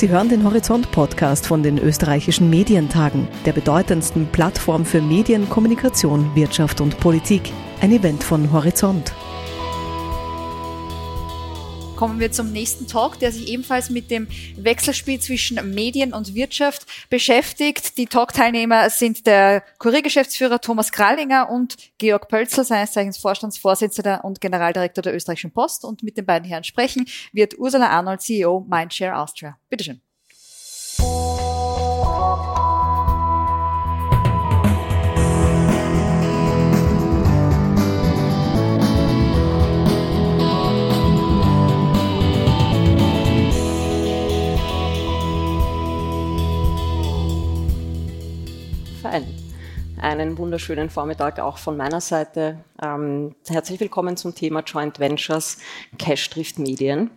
Sie hören den Horizont-Podcast von den österreichischen Medientagen, der bedeutendsten Plattform für Medien, Kommunikation, Wirtschaft und Politik. Ein Event von Horizont kommen wir zum nächsten Talk, der sich ebenfalls mit dem Wechselspiel zwischen Medien und Wirtschaft beschäftigt. Die Talkteilnehmer sind der Kuriergeschäftsführer Thomas Krallinger und Georg Pölzl, seines Zeichens Vorstandsvorsitzender und Generaldirektor der Österreichischen Post. Und mit den beiden Herren sprechen wird Ursula Arnold, CEO Mindshare Austria. Bitteschön. Verein. Einen wunderschönen Vormittag auch von meiner Seite. Ähm, herzlich willkommen zum Thema Joint Ventures Cash trifft Medien.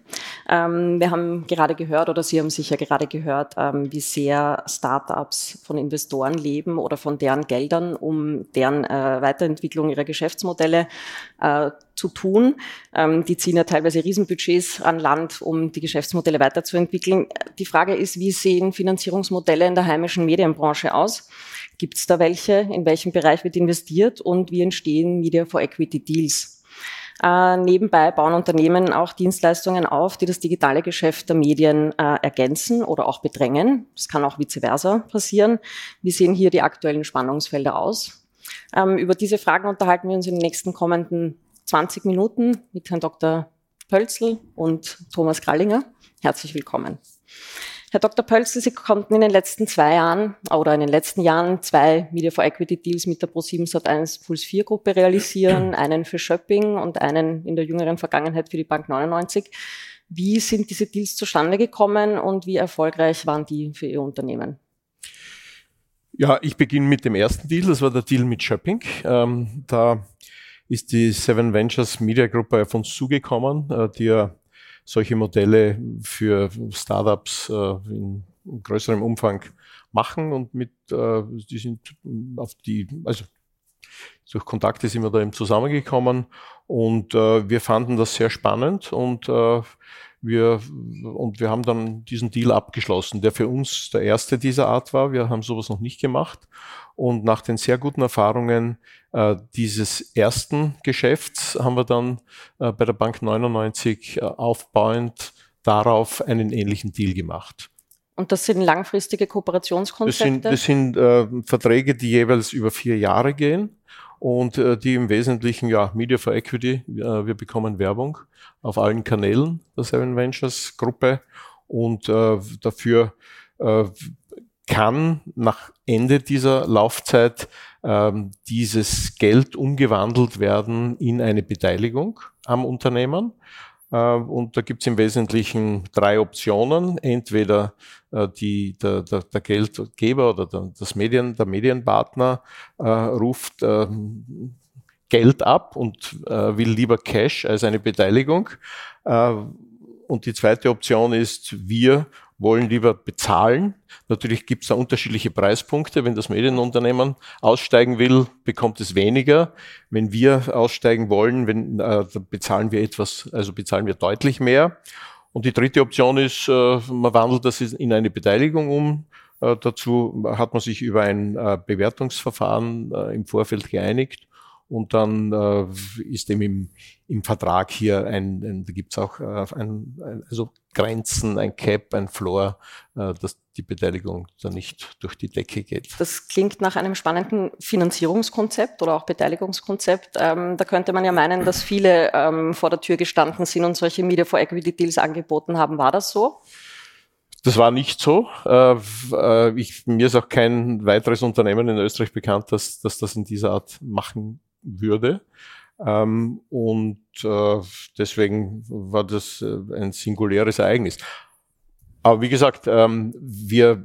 Ähm, wir haben gerade gehört, oder Sie haben sicher gerade gehört, ähm, wie sehr Startups von Investoren leben oder von deren Geldern, um deren äh, Weiterentwicklung ihrer Geschäftsmodelle äh, zu tun. Ähm, die ziehen ja teilweise Riesenbudgets an Land, um die Geschäftsmodelle weiterzuentwickeln. Die Frage ist, wie sehen Finanzierungsmodelle in der heimischen Medienbranche aus? Gibt es da welche? In welchem Bereich wird investiert? Und wie entstehen Media for Equity Deals? Äh, nebenbei bauen Unternehmen auch Dienstleistungen auf, die das digitale Geschäft der Medien äh, ergänzen oder auch bedrängen. Das kann auch vice versa passieren. Wie sehen hier die aktuellen Spannungsfelder aus? Ähm, über diese Fragen unterhalten wir uns in den nächsten kommenden 20 Minuten mit Herrn Dr. Pölzl und Thomas Krallinger. Herzlich willkommen. Herr Dr. Pölzl, Sie konnten in den letzten zwei Jahren oder in den letzten Jahren zwei Media for Equity Deals mit der Pro7 Sat1 Puls 4 Gruppe realisieren, einen für Shopping und einen in der jüngeren Vergangenheit für die Bank 99. Wie sind diese Deals zustande gekommen und wie erfolgreich waren die für Ihr Unternehmen? Ja, ich beginne mit dem ersten Deal, das war der Deal mit Shopping. Ähm, da ist die Seven Ventures Media Gruppe auf uns zugekommen, äh, die ja solche Modelle für Startups äh, in größerem Umfang machen und mit, äh, die sind auf die, also durch Kontakte sind wir da eben zusammengekommen und äh, wir fanden das sehr spannend und äh, wir, und wir haben dann diesen Deal abgeschlossen, der für uns der erste dieser Art war. Wir haben sowas noch nicht gemacht. Und nach den sehr guten Erfahrungen äh, dieses ersten Geschäfts haben wir dann äh, bei der Bank 99 äh, aufbauend darauf einen ähnlichen Deal gemacht. Und das sind langfristige Kooperationskonzepte? Das sind, das sind äh, Verträge, die jeweils über vier Jahre gehen und äh, die im Wesentlichen, ja, Media for Equity, äh, wir bekommen Werbung auf allen Kanälen der Seven Ventures Gruppe und äh, dafür äh, kann nach Ende dieser Laufzeit ähm, dieses Geld umgewandelt werden in eine Beteiligung am Unternehmen. Äh, und da gibt es im Wesentlichen drei Optionen. Entweder die, der, der, der Geldgeber oder der, das Medien, der Medienpartner äh, ruft äh, Geld ab und äh, will lieber Cash als eine Beteiligung. Äh, und die zweite Option ist, wir wollen lieber bezahlen. Natürlich gibt es da unterschiedliche Preispunkte. Wenn das Medienunternehmen aussteigen will, bekommt es weniger. Wenn wir aussteigen wollen, wenn, äh, bezahlen wir etwas, also bezahlen wir deutlich mehr. Und die dritte Option ist, äh, man wandelt das in eine Beteiligung um. Äh, dazu hat man sich über ein äh, Bewertungsverfahren im Vorfeld geeinigt und dann äh, ist eben im, im Vertrag hier ein, ein da gibt's auch äh, ein, ein, also Grenzen, ein Cap, ein Floor, äh, dass die Beteiligung dann nicht durch die Decke geht. Das klingt nach einem spannenden Finanzierungskonzept oder auch Beteiligungskonzept. Ähm, da könnte man ja meinen, dass viele ähm, vor der Tür gestanden sind und solche Media for Equity Deals angeboten haben. War das so? Das war nicht so. Äh, äh, ich, mir ist auch kein weiteres Unternehmen in Österreich bekannt, dass, dass das in dieser Art machen würde. Ähm, und äh, deswegen war das äh, ein singuläres Ereignis. Aber wie gesagt, ähm, wir,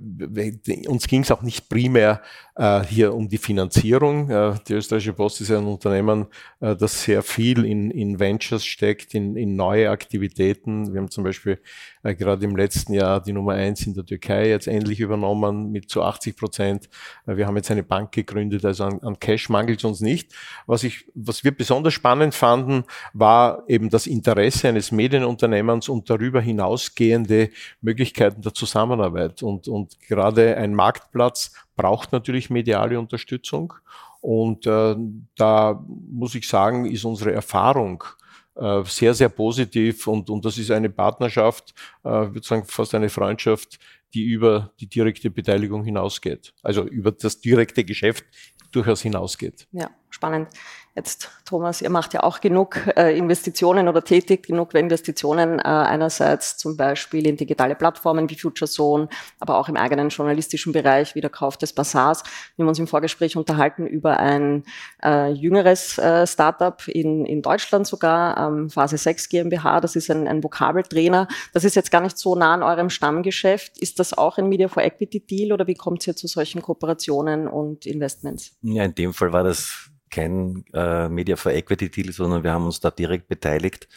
uns ging es auch nicht primär äh, hier um die Finanzierung. Äh, die österreichische Post ist ein Unternehmen, äh, das sehr viel in, in Ventures steckt, in, in neue Aktivitäten. Wir haben zum Beispiel gerade im letzten Jahr die Nummer eins in der Türkei jetzt endlich übernommen mit zu 80 Prozent. Wir haben jetzt eine Bank gegründet, also an, an Cash mangelt es uns nicht. Was, ich, was wir besonders spannend fanden, war eben das Interesse eines Medienunternehmens und darüber hinausgehende Möglichkeiten, Möglichkeiten der Zusammenarbeit. Und, und gerade ein Marktplatz braucht natürlich mediale Unterstützung. Und äh, da muss ich sagen, ist unsere Erfahrung äh, sehr, sehr positiv und, und das ist eine Partnerschaft, äh, würde sagen fast eine Freundschaft, die über die direkte Beteiligung hinausgeht. Also über das direkte Geschäft durchaus hinausgeht. Ja, spannend. Jetzt, Thomas, ihr macht ja auch genug äh, Investitionen oder tätigt genug Investitionen, äh, einerseits zum Beispiel in digitale Plattformen wie Future Zone, aber auch im eigenen journalistischen Bereich wie der Kauf des Bazaars. Wir haben uns im Vorgespräch unterhalten über ein äh, jüngeres äh, Startup in, in Deutschland sogar, ähm, Phase 6 GmbH, das ist ein, ein Vokabeltrainer. Das ist jetzt gar nicht so nah an eurem Stammgeschäft. Ist das auch ein Media for Equity Deal oder wie kommt ihr zu solchen Kooperationen und Investments? Ja, in dem Fall war das kein äh, Media for Equity Deal, sondern wir haben uns da direkt beteiligt.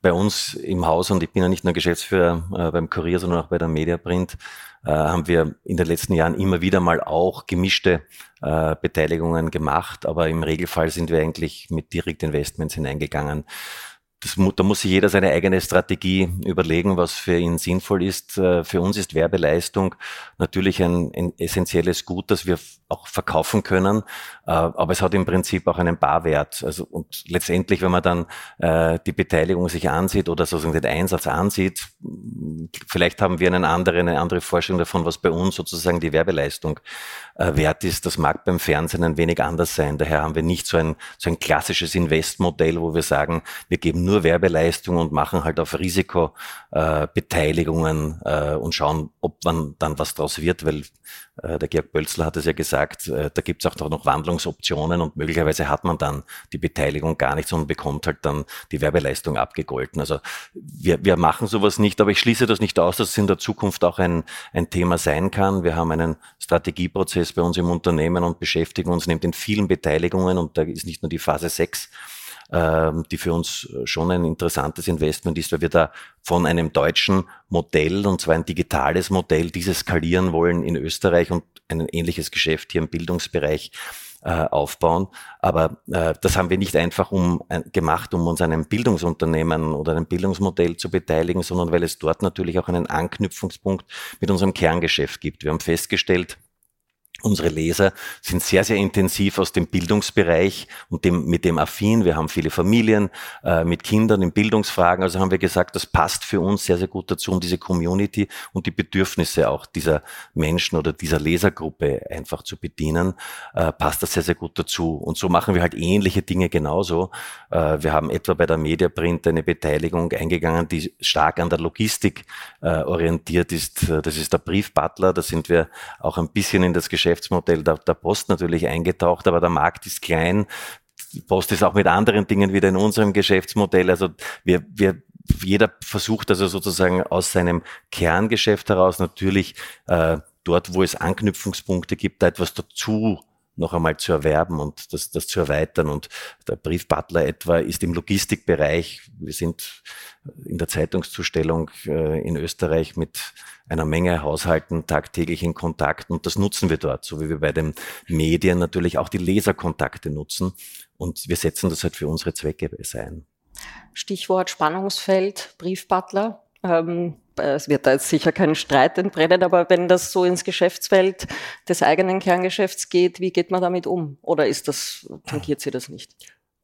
Bei uns im Haus, und ich bin ja nicht nur Geschäftsführer äh, beim Kurier, sondern auch bei der Mediaprint, äh, haben wir in den letzten Jahren immer wieder mal auch gemischte äh, Beteiligungen gemacht, aber im Regelfall sind wir eigentlich mit Direktinvestments hineingegangen das, da muss sich jeder seine eigene Strategie überlegen, was für ihn sinnvoll ist. Äh, für uns ist Werbeleistung natürlich ein, ein essentielles Gut, das wir auch verkaufen können, äh, aber es hat im Prinzip auch einen Barwert. Also und letztendlich, wenn man dann äh, die Beteiligung sich ansieht oder sozusagen den Einsatz ansieht, vielleicht haben wir einen anderen, eine andere Vorstellung davon, was bei uns sozusagen die Werbeleistung wert ist. Das mag beim Fernsehen ein wenig anders sein. Daher haben wir nicht so ein, so ein klassisches Investmodell, wo wir sagen, wir geben nur nur Werbeleistung und machen halt auf Risikobeteiligungen äh, äh, und schauen, ob man dann was draus wird, weil äh, der Georg Bölzler hat es ja gesagt, äh, da gibt es auch noch Wandlungsoptionen und möglicherweise hat man dann die Beteiligung gar nicht, sondern bekommt halt dann die Werbeleistung abgegolten. Also wir, wir machen sowas nicht, aber ich schließe das nicht aus, dass es in der Zukunft auch ein, ein Thema sein kann. Wir haben einen Strategieprozess bei uns im Unternehmen und beschäftigen uns neben den vielen Beteiligungen und da ist nicht nur die Phase 6 ähm, die für uns schon ein interessantes Investment ist, weil wir da von einem deutschen Modell, und zwar ein digitales Modell, dieses skalieren wollen in Österreich und ein ähnliches Geschäft hier im Bildungsbereich äh, aufbauen. Aber äh, das haben wir nicht einfach um, äh, gemacht, um uns an einem Bildungsunternehmen oder einem Bildungsmodell zu beteiligen, sondern weil es dort natürlich auch einen Anknüpfungspunkt mit unserem Kerngeschäft gibt. Wir haben festgestellt, Unsere Leser sind sehr, sehr intensiv aus dem Bildungsbereich und dem, mit dem affin. Wir haben viele Familien äh, mit Kindern in Bildungsfragen. Also haben wir gesagt, das passt für uns sehr, sehr gut dazu, um diese Community und die Bedürfnisse auch dieser Menschen oder dieser Lesergruppe einfach zu bedienen. Äh, passt das sehr, sehr gut dazu. Und so machen wir halt ähnliche Dinge genauso. Äh, wir haben etwa bei der Mediaprint eine Beteiligung eingegangen, die stark an der Logistik äh, orientiert ist. Das ist der Briefbutler. Da sind wir auch ein bisschen in das Geschäft Geschäftsmodell der, der Post natürlich eingetaucht, aber der Markt ist klein. Die Post ist auch mit anderen Dingen wieder in unserem Geschäftsmodell. Also wir, wir jeder versucht also sozusagen aus seinem Kerngeschäft heraus natürlich äh, dort, wo es Anknüpfungspunkte gibt, da etwas dazu noch einmal zu erwerben und das, das zu erweitern. Und der Briefbutler etwa ist im Logistikbereich, wir sind in der Zeitungszustellung äh, in Österreich mit einer Menge Haushalten tagtäglich in Kontakt und das nutzen wir dort, so wie wir bei den Medien natürlich auch die Leserkontakte nutzen und wir setzen das halt für unsere Zwecke ein. Stichwort Spannungsfeld, Briefbutler. Ähm, es wird da jetzt sicher kein Streit entbrennen, aber wenn das so ins Geschäftsfeld des eigenen Kerngeschäfts geht, wie geht man damit um? Oder ist das, tangiert sie das nicht?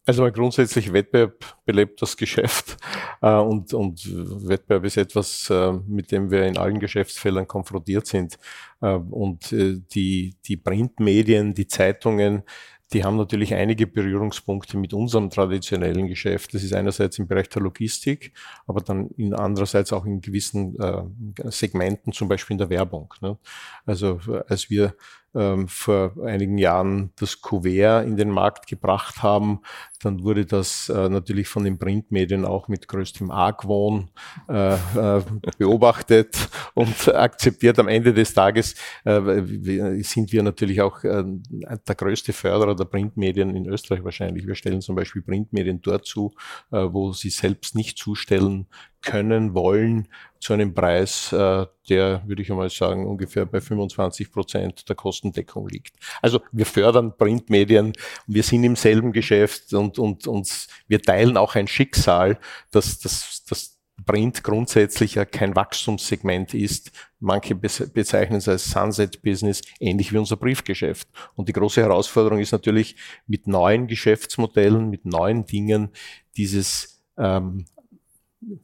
Also grundsätzlich Wettbewerb belebt das Geschäft äh, und, und Wettbewerb ist etwas, äh, mit dem wir in allen Geschäftsfeldern konfrontiert sind. Äh, und äh, die, die Printmedien, die Zeitungen, die haben natürlich einige Berührungspunkte mit unserem traditionellen Geschäft. Das ist einerseits im Bereich der Logistik, aber dann in andererseits auch in gewissen äh, Segmenten, zum Beispiel in der Werbung. Ne? Also als wir ähm, vor einigen Jahren das Kuvert in den Markt gebracht haben, dann wurde das äh, natürlich von den Printmedien auch mit größtem Argwohn äh, äh, beobachtet und akzeptiert. Am Ende des Tages sind wir natürlich auch der größte Förderer der Printmedien in Österreich wahrscheinlich. Wir stellen zum Beispiel Printmedien dort zu, wo sie selbst nicht zustellen können, wollen, zu einem Preis, äh, der, würde ich einmal sagen, ungefähr bei 25 Prozent der Kostendeckung liegt. Also wir fördern Printmedien, wir sind im selben Geschäft und, und, und wir teilen auch ein Schicksal, dass, dass, dass Print grundsätzlich ja kein Wachstumssegment ist. Manche bezeichnen es als Sunset Business, ähnlich wie unser Briefgeschäft. Und die große Herausforderung ist natürlich mit neuen Geschäftsmodellen, mit neuen Dingen dieses ähm,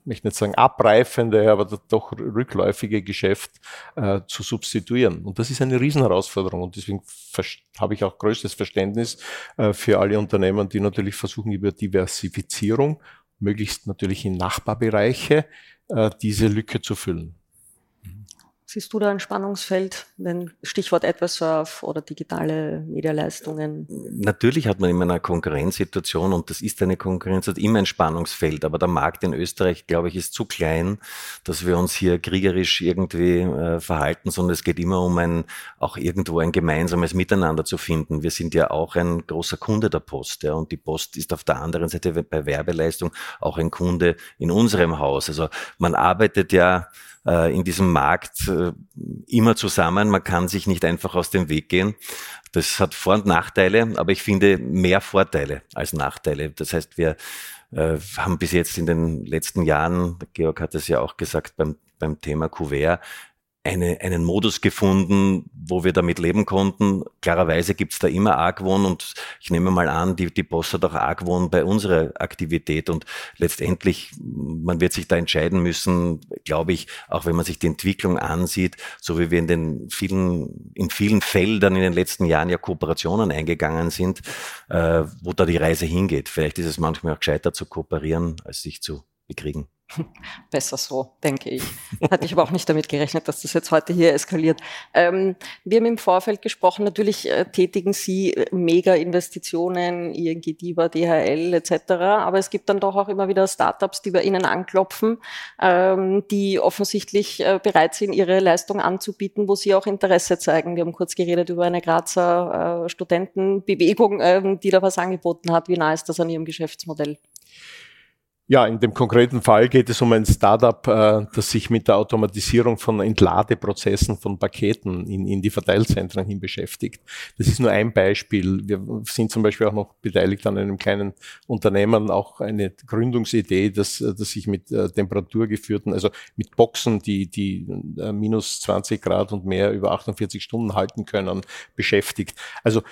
möchte nicht sagen abreifende, aber doch rückläufige Geschäft äh, zu substituieren. Und das ist eine Riesenherausforderung und deswegen habe ich auch größtes Verständnis äh, für alle Unternehmen, die natürlich versuchen, über Diversifizierung, möglichst natürlich in Nachbarbereiche, äh, diese Lücke zu füllen. Siehst du da ein Spannungsfeld, wenn Stichwort AdverSurf oder digitale Medialeistungen? Natürlich hat man immer eine Konkurrenzsituation und das ist eine Konkurrenz, hat immer ein Spannungsfeld, aber der Markt in Österreich, glaube ich, ist zu klein, dass wir uns hier kriegerisch irgendwie äh, verhalten, sondern es geht immer um ein, auch irgendwo ein gemeinsames Miteinander zu finden. Wir sind ja auch ein großer Kunde der Post, ja, und die Post ist auf der anderen Seite bei Werbeleistung auch ein Kunde in unserem Haus. Also man arbeitet ja äh, in diesem Markt äh, immer zusammen. Man kann sich nicht einfach aus dem Weg gehen. Das hat Vor- und Nachteile, aber ich finde mehr Vorteile als Nachteile. Das heißt, wir äh, haben bis jetzt in den letzten Jahren, Georg hat es ja auch gesagt, beim, beim Thema Kuvert, eine, einen Modus gefunden, wo wir damit leben konnten. Klarerweise gibt's da immer Argwohn und ich nehme mal an, die, die Boss hat auch Argwohn bei unserer Aktivität und letztendlich, man wird sich da entscheiden müssen, glaube ich, auch wenn man sich die Entwicklung ansieht, so wie wir in den vielen, in vielen Feldern in den letzten Jahren ja Kooperationen eingegangen sind, äh, wo da die Reise hingeht. Vielleicht ist es manchmal auch gescheiter zu kooperieren, als sich zu bekriegen. Besser so, denke ich. Hatte ich aber auch nicht damit gerechnet, dass das jetzt heute hier eskaliert. Ähm, wir haben im Vorfeld gesprochen, natürlich äh, tätigen Sie äh, Mega-Investitionen, ING DIVA, DHL etc., aber es gibt dann doch auch immer wieder Startups, die bei Ihnen anklopfen, ähm, die offensichtlich äh, bereit sind, ihre Leistung anzubieten, wo Sie auch Interesse zeigen. Wir haben kurz geredet über eine Grazer äh, Studentenbewegung, ähm, die da was angeboten hat. Wie nah ist das an Ihrem Geschäftsmodell? Ja, in dem konkreten Fall geht es um ein Startup, äh, das sich mit der Automatisierung von Entladeprozessen von Paketen in, in die Verteilzentren hin beschäftigt. Das ist nur ein Beispiel. Wir sind zum Beispiel auch noch beteiligt an einem kleinen Unternehmen, auch eine Gründungsidee, dass, dass sich mit äh, temperaturgeführten, also mit Boxen, die, die äh, minus 20 Grad und mehr über 48 Stunden halten können, beschäftigt. Also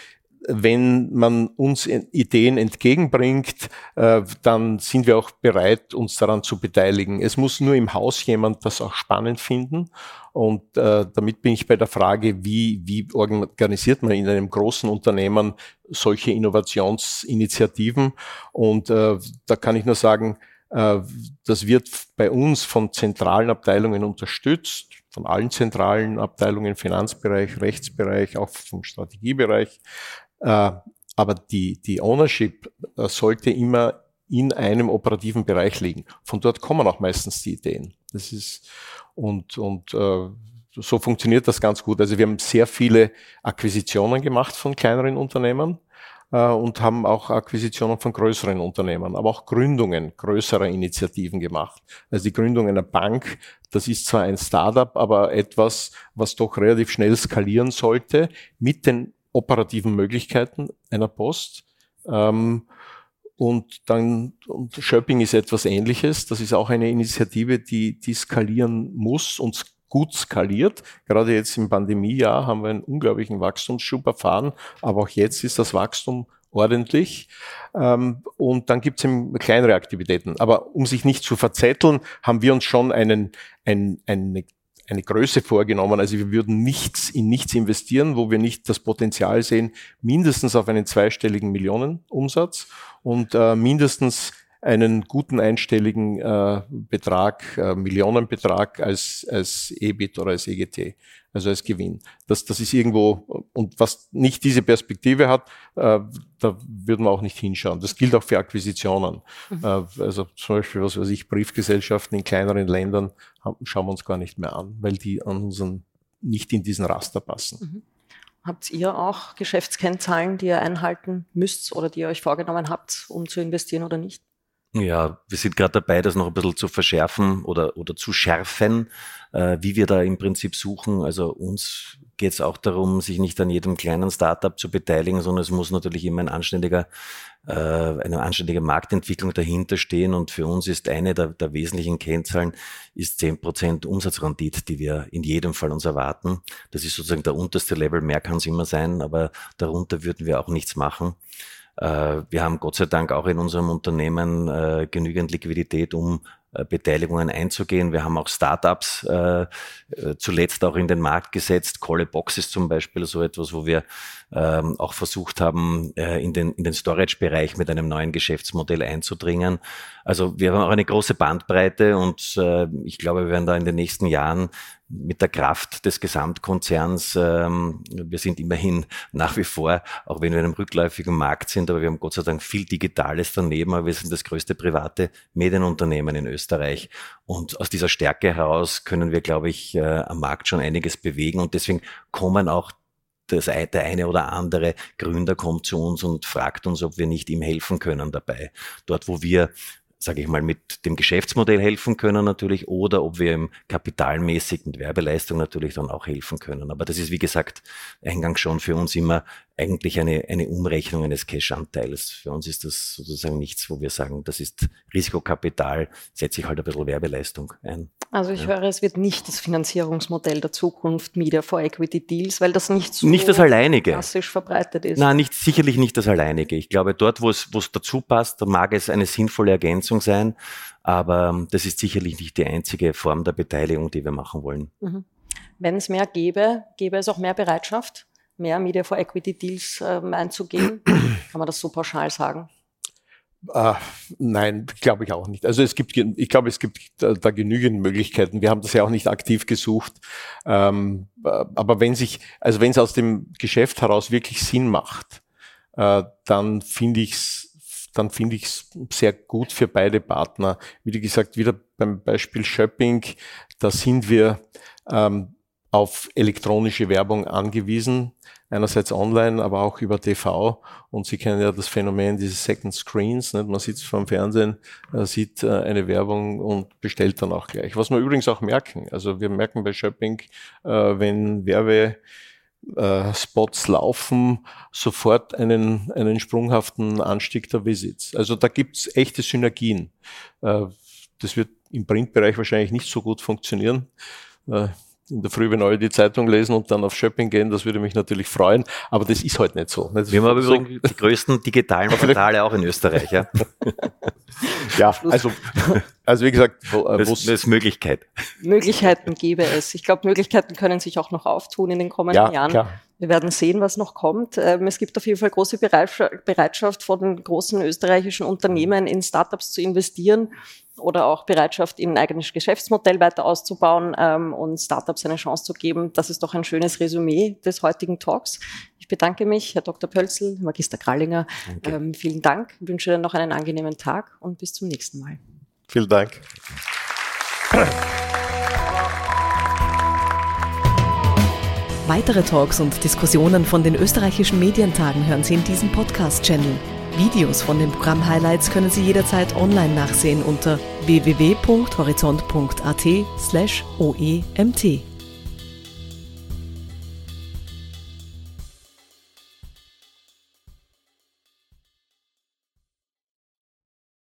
wenn man uns Ideen entgegenbringt, äh, dann sind wir auch bereit, uns daran zu beteiligen. Es muss nur im Haus jemand das auch spannend finden. Und äh, damit bin ich bei der Frage, wie, wie organisiert man in einem großen Unternehmen solche Innovationsinitiativen? Und äh, da kann ich nur sagen, das wird bei uns von zentralen Abteilungen unterstützt, von allen zentralen Abteilungen, Finanzbereich, Rechtsbereich, auch vom Strategiebereich. Äh, aber die, die Ownership äh, sollte immer in einem operativen Bereich liegen. Von dort kommen auch meistens die Ideen. Das ist und und äh, so funktioniert das ganz gut. Also wir haben sehr viele Akquisitionen gemacht von kleineren Unternehmen äh, und haben auch Akquisitionen von größeren Unternehmen, aber auch Gründungen größerer Initiativen gemacht. Also die Gründung einer Bank, das ist zwar ein Startup, aber etwas, was doch relativ schnell skalieren sollte mit den operativen Möglichkeiten einer Post. Ähm, und dann, und Shopping ist etwas ähnliches. Das ist auch eine Initiative, die, die skalieren muss und gut skaliert. Gerade jetzt im Pandemiejahr haben wir einen unglaublichen Wachstumsschub erfahren, aber auch jetzt ist das Wachstum ordentlich. Ähm, und dann gibt es kleinere Aktivitäten. Aber um sich nicht zu verzetteln, haben wir uns schon einen, ein, eine eine Größe vorgenommen. Also wir würden nichts in nichts investieren, wo wir nicht das Potenzial sehen, mindestens auf einen zweistelligen Millionenumsatz und äh, mindestens einen guten einstelligen äh, Betrag, äh, Millionenbetrag als, als EBIT oder als EGT, also als Gewinn. Das, das ist irgendwo, und was nicht diese Perspektive hat, äh, da würden wir auch nicht hinschauen. Das gilt auch für Akquisitionen. Mhm. Äh, also zum Beispiel, was weiß ich, Briefgesellschaften in kleineren Ländern haben, schauen wir uns gar nicht mehr an, weil die an unseren, nicht in diesen Raster passen. Mhm. Habt ihr auch Geschäftskennzahlen, die ihr einhalten müsst oder die ihr euch vorgenommen habt, um zu investieren oder nicht? Ja, wir sind gerade dabei, das noch ein bisschen zu verschärfen oder, oder zu schärfen, äh, wie wir da im Prinzip suchen. Also uns geht es auch darum, sich nicht an jedem kleinen Startup zu beteiligen, sondern es muss natürlich immer ein anständiger äh, eine anständige Marktentwicklung dahinter stehen. Und für uns ist eine der, der wesentlichen Kennzahlen ist zehn Prozent Umsatzrendite, die wir in jedem Fall uns erwarten. Das ist sozusagen der unterste Level. Mehr kann es immer sein, aber darunter würden wir auch nichts machen. Äh, wir haben Gott sei Dank auch in unserem Unternehmen äh, genügend Liquidität, um äh, Beteiligungen einzugehen. Wir haben auch Startups äh, zuletzt auch in den Markt gesetzt. Call Box ist zum Beispiel so etwas, wo wir ähm, auch versucht haben, äh, in den, in den Storage-Bereich mit einem neuen Geschäftsmodell einzudringen. Also wir haben auch eine große Bandbreite und äh, ich glaube, wir werden da in den nächsten Jahren mit der Kraft des Gesamtkonzerns, ähm, wir sind immerhin nach wie vor, auch wenn wir in einem rückläufigen Markt sind, aber wir haben Gott sei Dank viel Digitales daneben, aber wir sind das größte private Medienunternehmen in Österreich. Und aus dieser Stärke heraus können wir, glaube ich, äh, am Markt schon einiges bewegen und deswegen kommen auch das, der eine oder andere Gründer kommt zu uns und fragt uns, ob wir nicht ihm helfen können dabei. Dort, wo wir sage ich mal, mit dem Geschäftsmodell helfen können natürlich oder ob wir im kapitalmäßig mit Werbeleistung natürlich dann auch helfen können. Aber das ist, wie gesagt, eingangs schon für uns immer eigentlich eine, eine Umrechnung eines Cash-Anteils. Für uns ist das sozusagen nichts, wo wir sagen, das ist Risikokapital, setze ich halt ein bisschen Werbeleistung ein. Also ich ja. höre, es wird nicht das Finanzierungsmodell der Zukunft Media for Equity Deals, weil das nicht so nicht das alleinige. klassisch verbreitet ist. Nein, nicht, sicherlich nicht das alleinige. Ich glaube, dort, wo es, wo es dazu passt, da mag es eine sinnvolle Ergänzung sein, aber das ist sicherlich nicht die einzige Form der Beteiligung, die wir machen wollen. Mhm. Wenn es mehr gäbe, gäbe es auch mehr Bereitschaft? mehr Media for Equity Deals ähm, einzugehen? Kann man das so pauschal sagen? Uh, nein, glaube ich auch nicht. Also es gibt, ich glaube, es gibt da, da, genügend Möglichkeiten. Wir haben das ja auch nicht aktiv gesucht. Ähm, aber wenn sich, also wenn es aus dem Geschäft heraus wirklich Sinn macht, äh, dann finde ich es dann finde ich es sehr gut für beide Partner. Wie gesagt, wieder beim Beispiel Shopping, da sind wir ähm, auf elektronische Werbung angewiesen, einerseits online, aber auch über TV. Und Sie kennen ja das Phänomen dieses Second Screens. Nicht? Man sitzt vor dem Fernsehen, äh, sieht äh, eine Werbung und bestellt dann auch gleich. Was wir übrigens auch merken. Also wir merken bei Shopping, äh, wenn Werbe Spots laufen, sofort einen, einen sprunghaften Anstieg der Visits. Also da gibt's echte Synergien. Das wird im Printbereich wahrscheinlich nicht so gut funktionieren in der Früh, wenn alle die Zeitung lesen und dann auf Shopping gehen, das würde mich natürlich freuen, aber das ist halt nicht so. Das Wir haben so die größten digitalen Portale auch in Österreich, ja. ja, also, also wie gesagt, wo, äh, das, das ist Möglichkeit. Möglichkeiten gäbe es. Ich glaube, Möglichkeiten können sich auch noch auftun in den kommenden ja, Jahren. Klar. Wir werden sehen, was noch kommt. Ähm, es gibt auf jeden Fall große Bereitschaft von großen österreichischen Unternehmen in Startups zu investieren oder auch Bereitschaft, in ein eigenes Geschäftsmodell weiter auszubauen ähm, und Startups eine Chance zu geben. Das ist doch ein schönes Resümee des heutigen Talks. Ich bedanke mich, Herr Dr. Pölzl, Magister Krallinger. Ähm, vielen Dank, ich wünsche Ihnen noch einen angenehmen Tag und bis zum nächsten Mal. Vielen Dank. Weitere Talks und Diskussionen von den österreichischen Medientagen hören Sie in diesem Podcast-Channel. Videos von den Programm-Highlights können Sie jederzeit online nachsehen unter www.horizont.at/oemt.